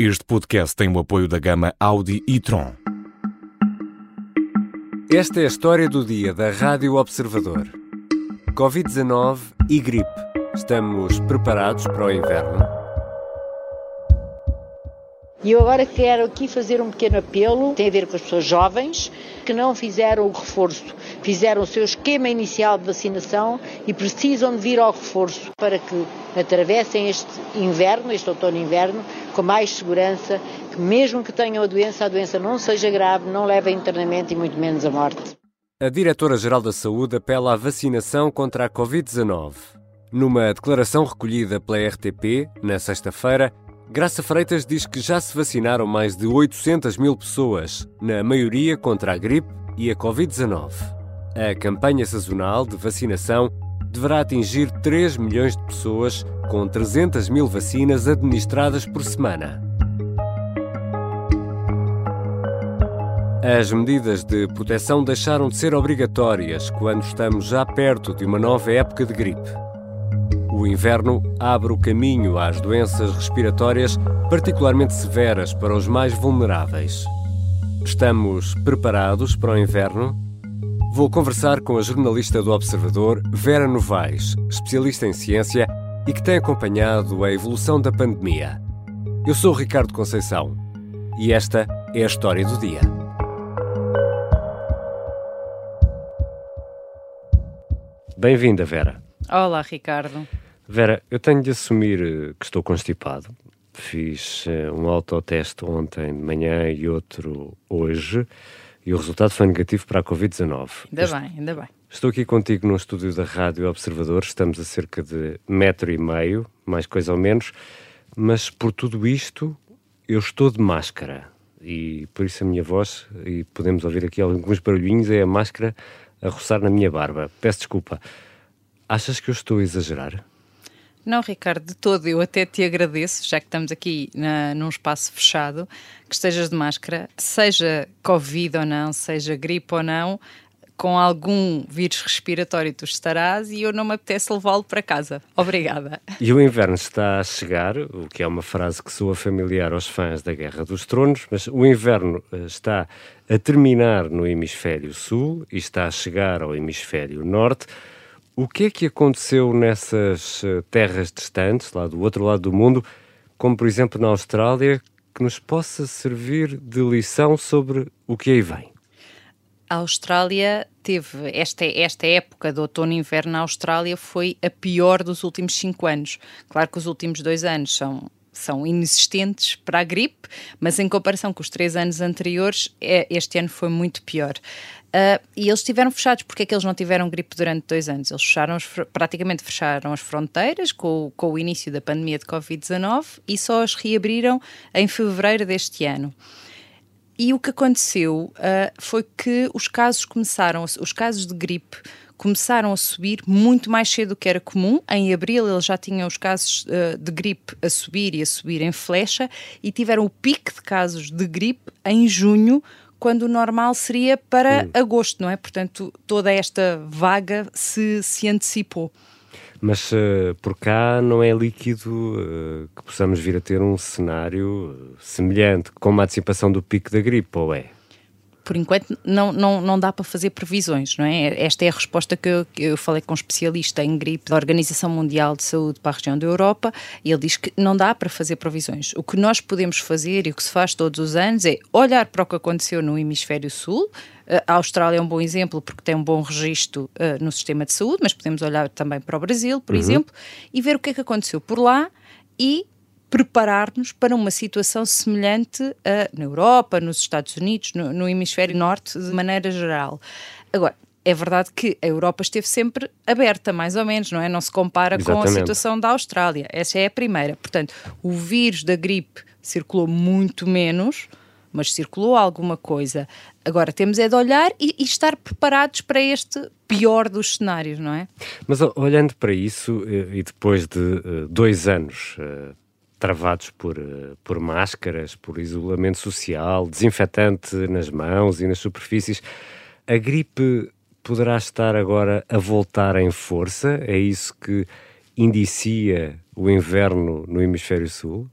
Este podcast tem o apoio da gama Audi e Tron. Esta é a história do dia da Rádio Observador. Covid-19 e gripe. Estamos preparados para o inverno? E eu agora quero aqui fazer um pequeno apelo, tem a ver com as pessoas jovens que não fizeram o reforço, fizeram o seu esquema inicial de vacinação e precisam de vir ao reforço para que atravessem este inverno, este outono inverno, com mais segurança, que mesmo que tenham a doença, a doença não seja grave, não leve a internamento e muito menos a morte. A Diretora-Geral da Saúde apela à vacinação contra a Covid-19. Numa declaração recolhida pela RTP, na sexta-feira, Graça Freitas diz que já se vacinaram mais de 800 mil pessoas, na maioria contra a gripe e a Covid-19. A campanha sazonal de vacinação deverá atingir 3 milhões de pessoas, com 300 mil vacinas administradas por semana. As medidas de proteção deixaram de ser obrigatórias quando estamos já perto de uma nova época de gripe. O inverno abre o caminho às doenças respiratórias particularmente severas para os mais vulneráveis. Estamos preparados para o inverno? Vou conversar com a jornalista do Observador, Vera Novaes, especialista em ciência e que tem acompanhado a evolução da pandemia. Eu sou Ricardo Conceição e esta é a história do dia. Bem-vinda, Vera. Olá, Ricardo. Vera, eu tenho de assumir eh, que estou constipado. Fiz uh, um autoteste ontem de manhã e outro hoje e o resultado foi negativo para a Covid-19. Ainda bem, ainda bem. Estou aqui contigo no estúdio da Rádio Observador, estamos a cerca de metro e meio, mais coisa ou menos, mas por tudo isto eu estou de máscara e por isso a minha voz, e podemos ouvir aqui alguns barulhinhos, é a máscara a roçar na minha barba. Peço desculpa. Achas que eu estou a exagerar? Não, Ricardo, de todo. Eu até te agradeço, já que estamos aqui na, num espaço fechado, que estejas de máscara, seja Covid ou não, seja gripe ou não, com algum vírus respiratório tu estarás e eu não me apetece levá-lo para casa. Obrigada. E o inverno está a chegar, o que é uma frase que soa familiar aos fãs da Guerra dos Tronos, mas o inverno eh, está a terminar no hemisfério sul e está a chegar ao hemisfério norte. O que é que aconteceu nessas eh, terras distantes, lá do outro lado do mundo, como por exemplo na Austrália, que nos possa servir de lição sobre o que aí vem? A Austrália teve esta, esta época de outono e inverno na Austrália foi a pior dos últimos cinco anos. Claro que os últimos dois anos são são inexistentes para a gripe, mas em comparação com os três anos anteriores, é, este ano foi muito pior. Uh, e eles estiveram fechados. Porque é que eles não tiveram gripe durante dois anos? Eles fecharam, praticamente fecharam as fronteiras com, com o início da pandemia de Covid-19 e só as reabriram em fevereiro deste ano. E o que aconteceu uh, foi que os casos começaram, os casos de gripe começaram a subir muito mais cedo do que era comum. Em abril eles já tinham os casos uh, de gripe a subir e a subir em flecha e tiveram o pico de casos de gripe em junho, quando o normal seria para agosto, não é? Portanto, toda esta vaga se, se antecipou. Mas uh, por cá não é líquido uh, que possamos vir a ter um cenário semelhante, com uma antecipação do pico da gripe, ou é? Por enquanto não, não, não dá para fazer previsões, não é? Esta é a resposta que eu, que eu falei com um especialista em gripe da Organização Mundial de Saúde para a região da Europa e ele diz que não dá para fazer previsões. O que nós podemos fazer e o que se faz todos os anos é olhar para o que aconteceu no hemisfério sul, a Austrália é um bom exemplo porque tem um bom registro uh, no sistema de saúde, mas podemos olhar também para o Brasil, por uhum. exemplo, e ver o que é que aconteceu por lá e preparar-nos para uma situação semelhante a, na Europa, nos Estados Unidos, no, no hemisfério norte, de maneira geral. Agora, é verdade que a Europa esteve sempre aberta, mais ou menos, não é? Não se compara Exatamente. com a situação da Austrália. Essa é a primeira. Portanto, o vírus da gripe circulou muito menos, mas circulou alguma coisa. Agora temos é de olhar e, e, estar preparados para este pior dos cenários, não é? Mas olhando para isso, eh, e depois de uh, dois anos uh, travados por, eh, por máscaras, por isolamento social, desinfetante nas mãos e nas superfícies. A gripe poderá estar agora a voltar em força? É isso que indicia o inverno no hemisfério sul?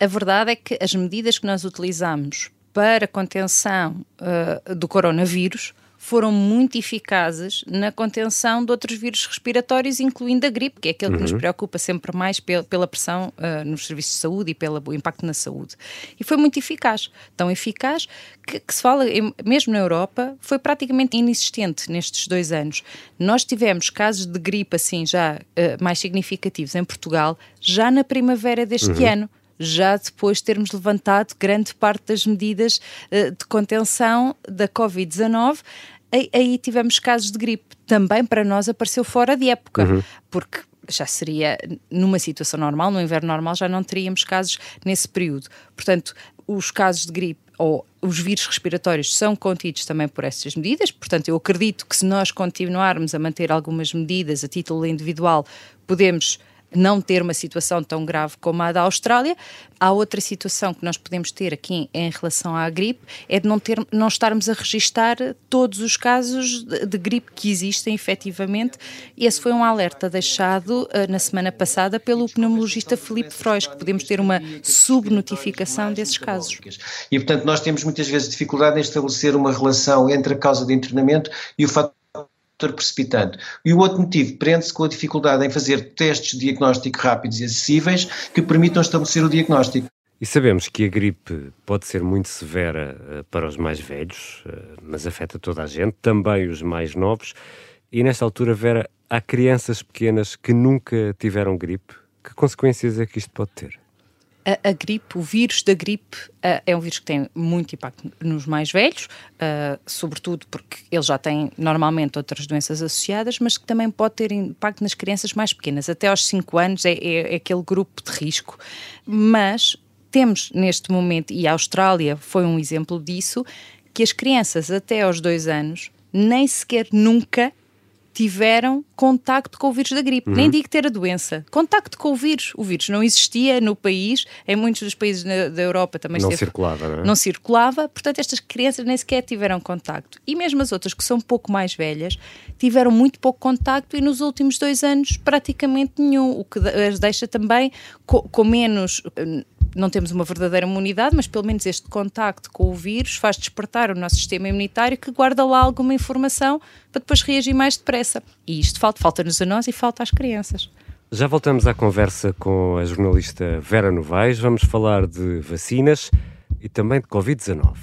A verdade é que as medidas que nós utilizamos para contenção uh, do coronavírus foram muito eficazes na contenção de outros vírus respiratórios, incluindo a gripe, que é aquele uhum. que nos uhum. preocupa sempre mais pela pressão uh, nos serviços de saúde e pelo impacto na saúde. E foi muito eficaz, tão eficaz que, que se fala, mesmo na Europa, foi praticamente inexistente nestes dois anos. Nós tivemos casos de gripe assim já uh, mais significativos em Portugal já na primavera deste uhum. ano já depois de termos levantado grande parte das medidas uh, de contenção da Covid-19 aí tivemos casos de gripe. Também para nós apareceu fora de época, uhum. porque já seria numa situação normal, no inverno normal, já não teríamos casos nesse período. Portanto, os casos de gripe ou os vírus respiratórios são contidos também por essas medidas. Portanto, eu acredito que se nós continuarmos a manter algumas medidas a título individual, podemos não ter uma situação tão grave como a da Austrália. Há outra situação que nós podemos ter aqui em relação à gripe, é de não, ter, não estarmos a registar todos os casos de, de gripe que existem efetivamente. Esse foi um alerta deixado uh, na semana passada pelo pneumologista Felipe Frois, que podemos ter uma subnotificação desses casos. E, portanto, nós temos muitas vezes dificuldade em estabelecer uma relação entre a causa de internamento e o fator precipitante. E o outro motivo prende-se com a dificuldade em fazer testes de diagnóstico rápidos e acessíveis que permitam estabelecer o diagnóstico. E sabemos que a gripe pode ser muito severa uh, para os mais velhos, uh, mas afeta toda a gente, também os mais novos. E nesta altura, Vera, há crianças pequenas que nunca tiveram gripe. Que consequências é que isto pode ter? A, a, gripe, o vírus da gripe, uh, é um vírus que tem muito impacto nos mais velhos, uh, sobretudo porque ele já tem normalmente outras doenças associadas, mas que também pode ter impacto nas crianças mais pequenas. Até aos 5 anos é, é, é aquele grupo de risco. Mas temos neste momento, e a Austrália foi um exemplo disso, que as crianças até aos 2 anos nem sequer nunca tiveram contacto com o vírus da gripe. Uhum. Nem digo ter a doença. Contacto com o vírus. O vírus não existia no país, em muitos dos países na, da Europa também não esteve, circulava, não, é? não circulava. Portanto, estas crianças nem sequer tiveram contacto. E mesmo as outras que são um pouco mais velhas tiveram muito pouco contacto e nos últimos dois anos praticamente nenhum, o que as deixa também com, com menos não temos uma verdadeira imunidade, mas pelo menos este contacto com o vírus faz despertar o nosso sistema imunitário que guarda lá alguma informação para depois reagir mais depressa. E isto falta, falta-nos a nós e falta às crianças. Já voltamos à conversa com a jornalista Vera Novaes. Vamos falar de vacinas e também de Covid-19.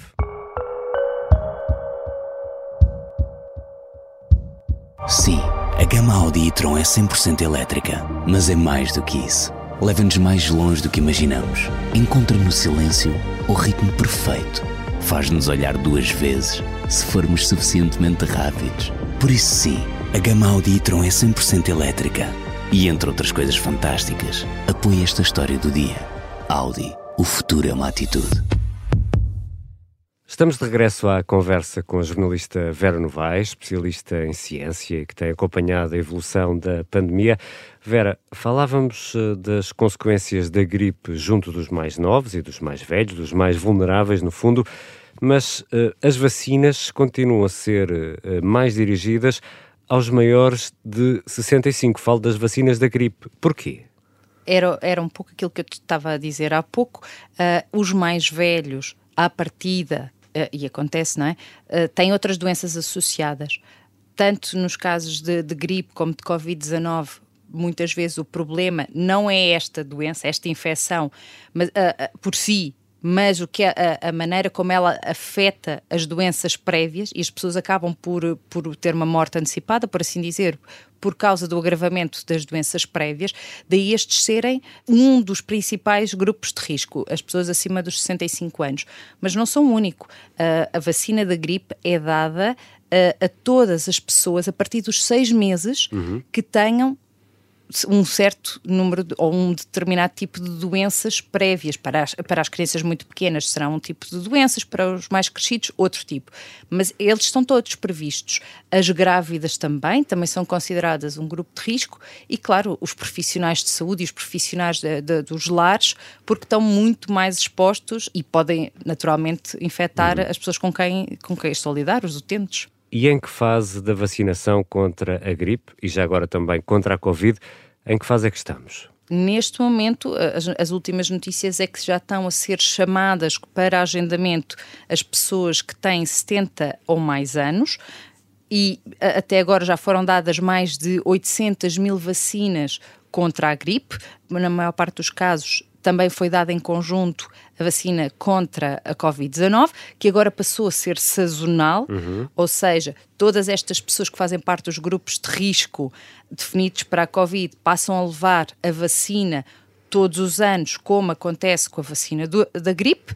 Sim, a gama Audi e-tron é 100% elétrica, mas é mais do que isso leva-nos mais longe do que imaginamos. Encontra no silêncio o ritmo perfeito. Faz-nos olhar duas vezes se formos suficientemente rápidos. Por isso, sim, a gama Audi e-tron é 100% elétrica. E entre outras coisas fantásticas, apoia esta história do dia. Audi. O futuro é uma atitude. Estamos de regresso à conversa com a jornalista Vera Novaes, especialista em ciência, que tem acompanhado a evolução da pandemia. Vera, falávamos eh, das consequências da gripe junto dos mais novos e dos mais velhos, dos mais vulneráveis, no fundo, mas uh, as vacinas continuam a ser uh, mais dirigidas aos maiores de 65. Falo das vacinas da gripe. Porquê? Era, era um pouco aquilo que eu estava a dizer há pouco. Uh, os mais velhos, à partida, e acontece, não é? Uh, têm outras doenças associadas. Tanto nos casos de, de gripe como de Covid-19, muitas vezes o problema não é esta doença, esta infecção, mas, uh, por si, mas o que é a, a, maneira como ela afeta as doenças prévias e as pessoas acabam por, por ter uma morte antecipada, por assim dizer, por causa do agravamento das doenças prévias, daí estes serem um dos principais grupos de risco, as pessoas acima dos 65 anos. Mas não são o único. Uh, a vacina da gripe é dada a, a todas as pessoas a partir dos seis meses uhum. que tenham um certo número de, ou um determinado tipo de doenças prévias. Para as, para as crianças muito pequenas será um tipo de doenças, para os mais crescidos, outro tipo. Mas eles estão todos previstos. As grávidas também, também são consideradas um grupo de risco e, claro, os profissionais de saúde e os profissionais de, de, dos lares, porque estão muito mais expostos e podem, naturalmente, infectar uhum. as pessoas com quem, com quem estão a lidar, os utentes. E em que fase da vacinação contra a gripe e já agora também contra a Covid, em que fase é que estamos? Neste momento, as, as, últimas notícias é que já estão a ser chamadas para agendamento as pessoas que têm 70 ou mais anos. E até agora já foram dadas mais de 800 mil vacinas contra a gripe. Na maior parte dos casos, também foi dada em conjunto a vacina contra a Covid-19, que agora passou a ser sazonal, uhum. ou seja, todas estas pessoas que fazem parte dos grupos de risco definidos para a Covid passam a levar a vacina todos os anos, como acontece com a vacina do, da gripe.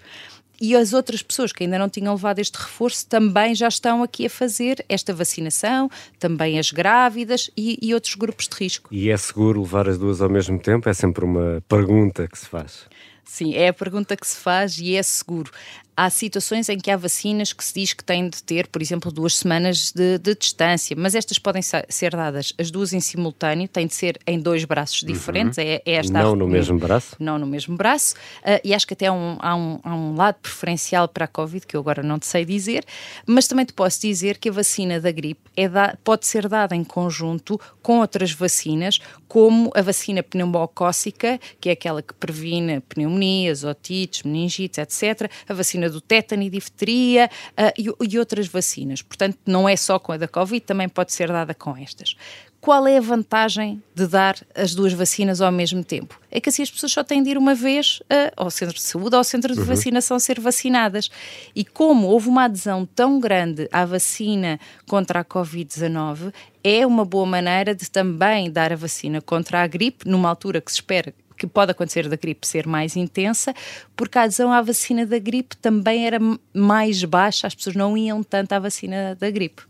E as outras pessoas que ainda não tinham levado este reforço também já estão aqui a fazer esta vacinação, também as grávidas e, e outros grupos de risco. E é seguro levar as duas ao mesmo tempo? É sempre uma pergunta que se faz. Sim, é a pergunta que se faz e é seguro há situações em que há vacinas que se diz que têm de ter, por exemplo, duas semanas de, de distância, mas estas podem ser dadas as duas em simultâneo, têm de ser em dois braços uhum. diferentes. Uhum. É, é esta não no mesmo braço? Não no mesmo braço. Uh, e acho que até há um, há, um, há um lado preferencial para a Covid, que eu agora não te sei dizer, mas também te posso dizer que a vacina da gripe é da, pode ser dada em conjunto com outras vacinas, como a vacina pneumocócica, que é aquela que previne pneumonias, otites, meningites, etc. A vacina vacina do tétano e difteria uh, e, e outras vacinas. Portanto, não é só com a da Covid, também pode ser dada com estas qual é a vantagem de dar as duas vacinas ao mesmo tempo? É que assim as pessoas só têm de ir uma vez uh, ao centro de saúde ou ao centro de uhum. vacinação ser vacinadas. E como houve uma adesão tão grande à vacina contra a Covid-19, é uma boa maneira de também dar a vacina contra a gripe, numa altura que se espera que pode acontecer da gripe ser mais intensa, porque a adesão à vacina da gripe também era mais baixa, as pessoas não iam tanto à vacina da gripe.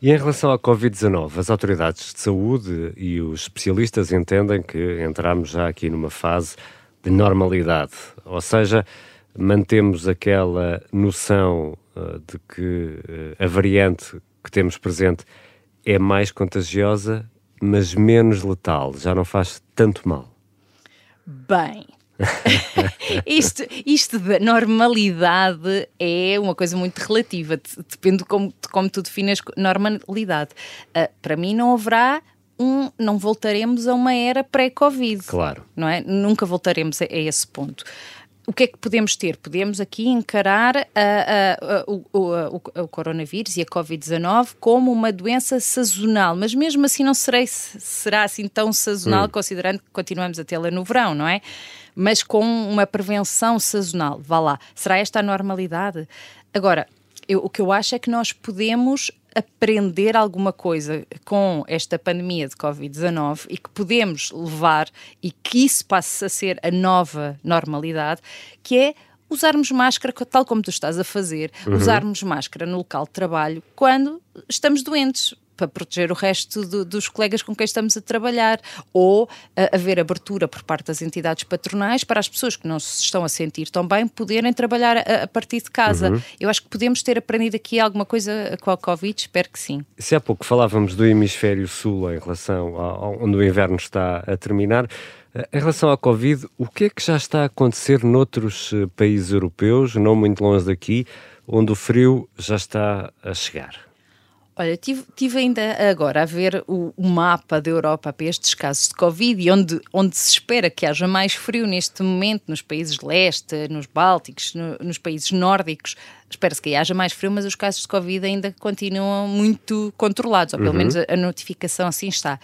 E em relação à Covid-19, as autoridades de saúde e os especialistas entendem que entramos já aqui numa fase de normalidade, ou seja, mantemos aquela noção uh, de que uh, a variante que temos presente é mais contagiosa, mas menos letal, já não faz tanto mal. Bem. isto, isto da normalidade é uma coisa muito relativa, depende de como, de como tu defines normalidade. Uh, para mim, não haverá um, não voltaremos a uma era pré-Covid. Claro. Não é? Nunca voltaremos a, a esse ponto o que é que podemos ter? Podemos aqui encarar a, a, a, o, o, o, coronavírus e a Covid-19 como uma doença sazonal, mas mesmo assim não serei, será assim tão sazonal, hum. considerando que continuamos a tê-la no verão, não é? Mas com uma prevenção sazonal, vá lá. Será esta a normalidade? Agora, eu, o que eu acho é que nós podemos aprender alguma coisa com esta pandemia de Covid-19 e que podemos levar e que isso passe a ser a nova normalidade, que é usarmos máscara, tal como tu estás a fazer, uhum. usarmos máscara no local de trabalho quando estamos doentes para proteger o resto do, dos colegas com quem estamos a trabalhar, ou uh, haver abertura por parte das entidades patronais para as pessoas que não se estão a sentir tão bem poderem trabalhar a, a partir de casa. Uhum. Eu acho que podemos ter aprendido aqui alguma coisa com a Covid, espero que sim. Se há pouco falávamos do hemisfério sul em relação ao, onde o inverno está a terminar, eh, em relação à Covid, o que é que já está a acontecer noutros eh, países europeus, não muito longe daqui, onde o frio já está a chegar? Olha, tive, tive, ainda agora a ver o, o, mapa da Europa para estes casos de Covid e onde, onde se espera que haja mais frio neste momento nos países leste, nos Bálticos, no, nos países nórdicos. Espera-se que haja mais frio, mas os casos de Covid ainda continuam muito controlados, ou pelo uhum. menos a, a notificação assim está.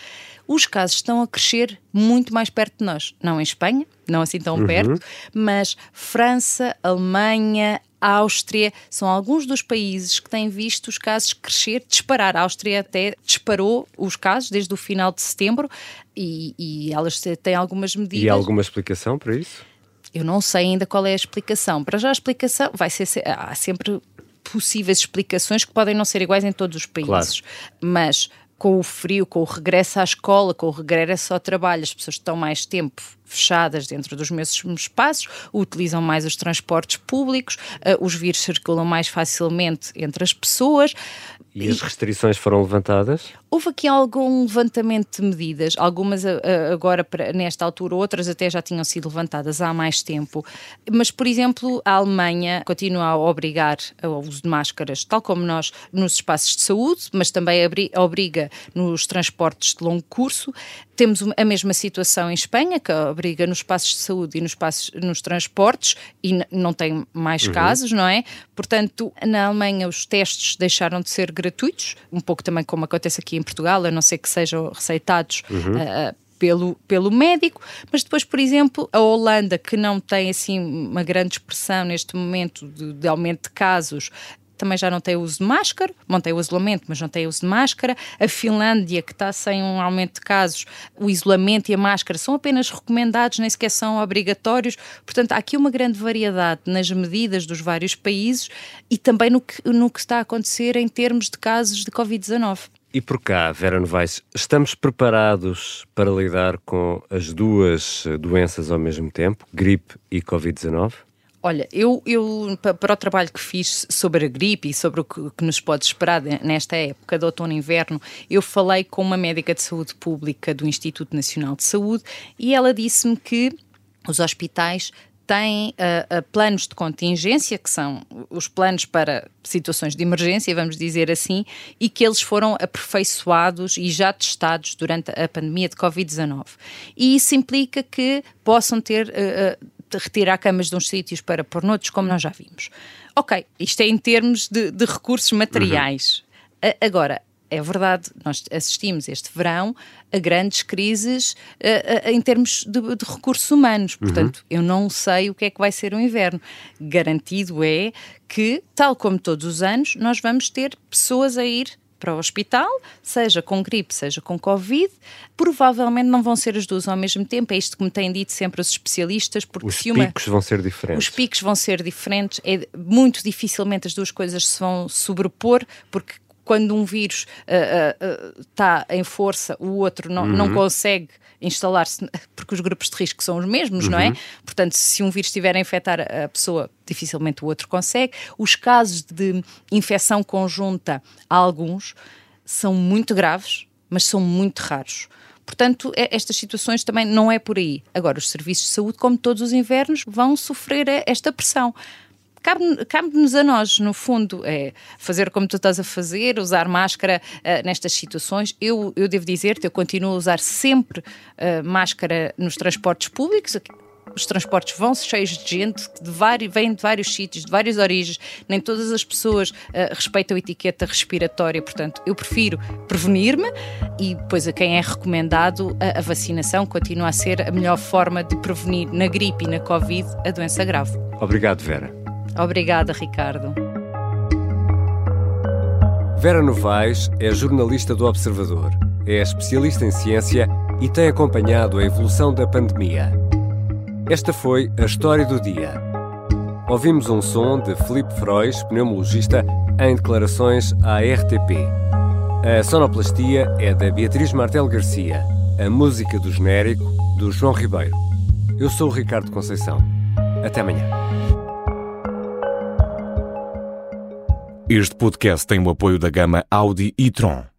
Os casos estão a crescer muito mais perto de nós. Não em Espanha, não assim tão uhum. perto, mas França, Alemanha, a Áustria são alguns dos países que têm visto os casos crescer, disparar. A Áustria até disparou os casos desde o final de setembro e, e elas têm algumas medidas. E há alguma explicação para isso? Eu não sei ainda qual é a explicação. Para já a explicação vai ser há sempre possíveis explicações que podem não ser iguais em todos os países, claro. mas com o frio, com o regresso à escola, com o regresso ao trabalho, as pessoas estão mais tempo fechadas dentro dos mesmos espaços, utilizam mais os transportes públicos, uh, os vírus circulam mais facilmente entre as pessoas. E as restrições foram levantadas? Houve aqui algum levantamento de medidas, algumas agora nesta altura, outras até já tinham sido levantadas há mais tempo. Mas, por exemplo, a Alemanha continua a obrigar ao uso de máscaras, tal como nós nos espaços de saúde, mas também obriga nos transportes de longo curso. Temos a mesma situação em Espanha, que obriga nos espaços de saúde e nos, espaços, nos transportes, e não tem mais uhum. casos, não é? Portanto, na Alemanha os testes deixaram de ser gratuitos, um pouco também como acontece aqui em Portugal, a não ser que sejam receitados uhum. uh, pelo, pelo médico, mas depois, por exemplo, a Holanda, que não tem assim uma grande expressão neste momento de, de aumento de casos, também já não tem uso de máscara, mantém o isolamento, mas não tem uso de máscara. A Finlândia, que está sem um aumento de casos, o isolamento e a máscara são apenas recomendados, nem sequer são obrigatórios. Portanto, há aqui uma grande variedade nas medidas dos vários países e também no que, no que está a acontecer em termos de casos de Covid-19. E por cá, Vera Novaes, estamos preparados para lidar com as duas doenças ao mesmo tempo, gripe e Covid-19? Olha, eu, eu para o trabalho que fiz sobre a gripe e sobre o que, nos pode esperar nesta época de outono e inverno, eu falei com uma médica de saúde pública do Instituto Nacional de Saúde e ela disse-me que os hospitais têm uh, uh, planos de contingência, que são os planos para situações de emergência, vamos dizer assim, e que eles foram aperfeiçoados e já testados durante a pandemia de Covid-19. E isso implica que possam ter uh, retirar camas de uns sítios para pôr noutros, como nós já vimos. Ok, isto é em termos de, de recursos materiais. Uhum. A, agora, é verdade, nós assistimos este verão a grandes crises a, a, em termos de, de, recursos humanos. Uhum. Portanto, uhum. eu não sei o que é que vai ser o inverno. Garantido é que, tal como todos os anos, nós vamos ter pessoas a ir para o hospital, seja com gripe, seja com Covid. Provavelmente não vão ser as duas ao mesmo tempo, é isto que me têm dito sempre os especialistas. Porque os picos vão ser diferentes. Os picos vão ser diferentes, é, muito dificilmente as duas coisas se vão sobrepor, porque quando um vírus está uh, uh, uh, em força, o outro não, uhum. não consegue instalar-se, porque os grupos de risco são os mesmos, uhum. não é? Uhum. Portanto, se um vírus estiver a infectar a pessoa, dificilmente o outro consegue. Os casos de infecção conjunta, alguns, são muito graves, mas são muito raros. Portanto, estas situações também não é por aí. Agora, os serviços de saúde, como todos os invernos, vão sofrer esta pressão cabe-nos cabe a nós, no fundo, é fazer como tu estás a fazer, usar máscara uh, nestas situações. Eu, eu devo dizer-te, eu continuo a usar sempre uh, máscara nos transportes públicos. Os transportes vão cheios de gente, de vários, vêm de vários sítios, de várias origens. Nem todas as pessoas uh, respeitam a etiqueta respiratória, portanto, eu prefiro prevenir-me e depois a quem é recomendado a, a vacinação continua a ser a melhor forma de prevenir na gripe e na Covid a doença grave. Obrigado, Vera. Obrigada, Ricardo. Vera Novaes é jornalista do Observador, é especialista em ciência e tem acompanhado a evolução da pandemia. Esta foi a história do dia. Ouvimos um som de Felipe Frois, pneumologista, em declarações à RTP. A sonoplastia é da Beatriz Martel Garcia, a música do genérico do João Ribeiro. Eu sou o Ricardo Conceição. Até amanhã. Este podcast tem o apoio da gama Audi e Tron.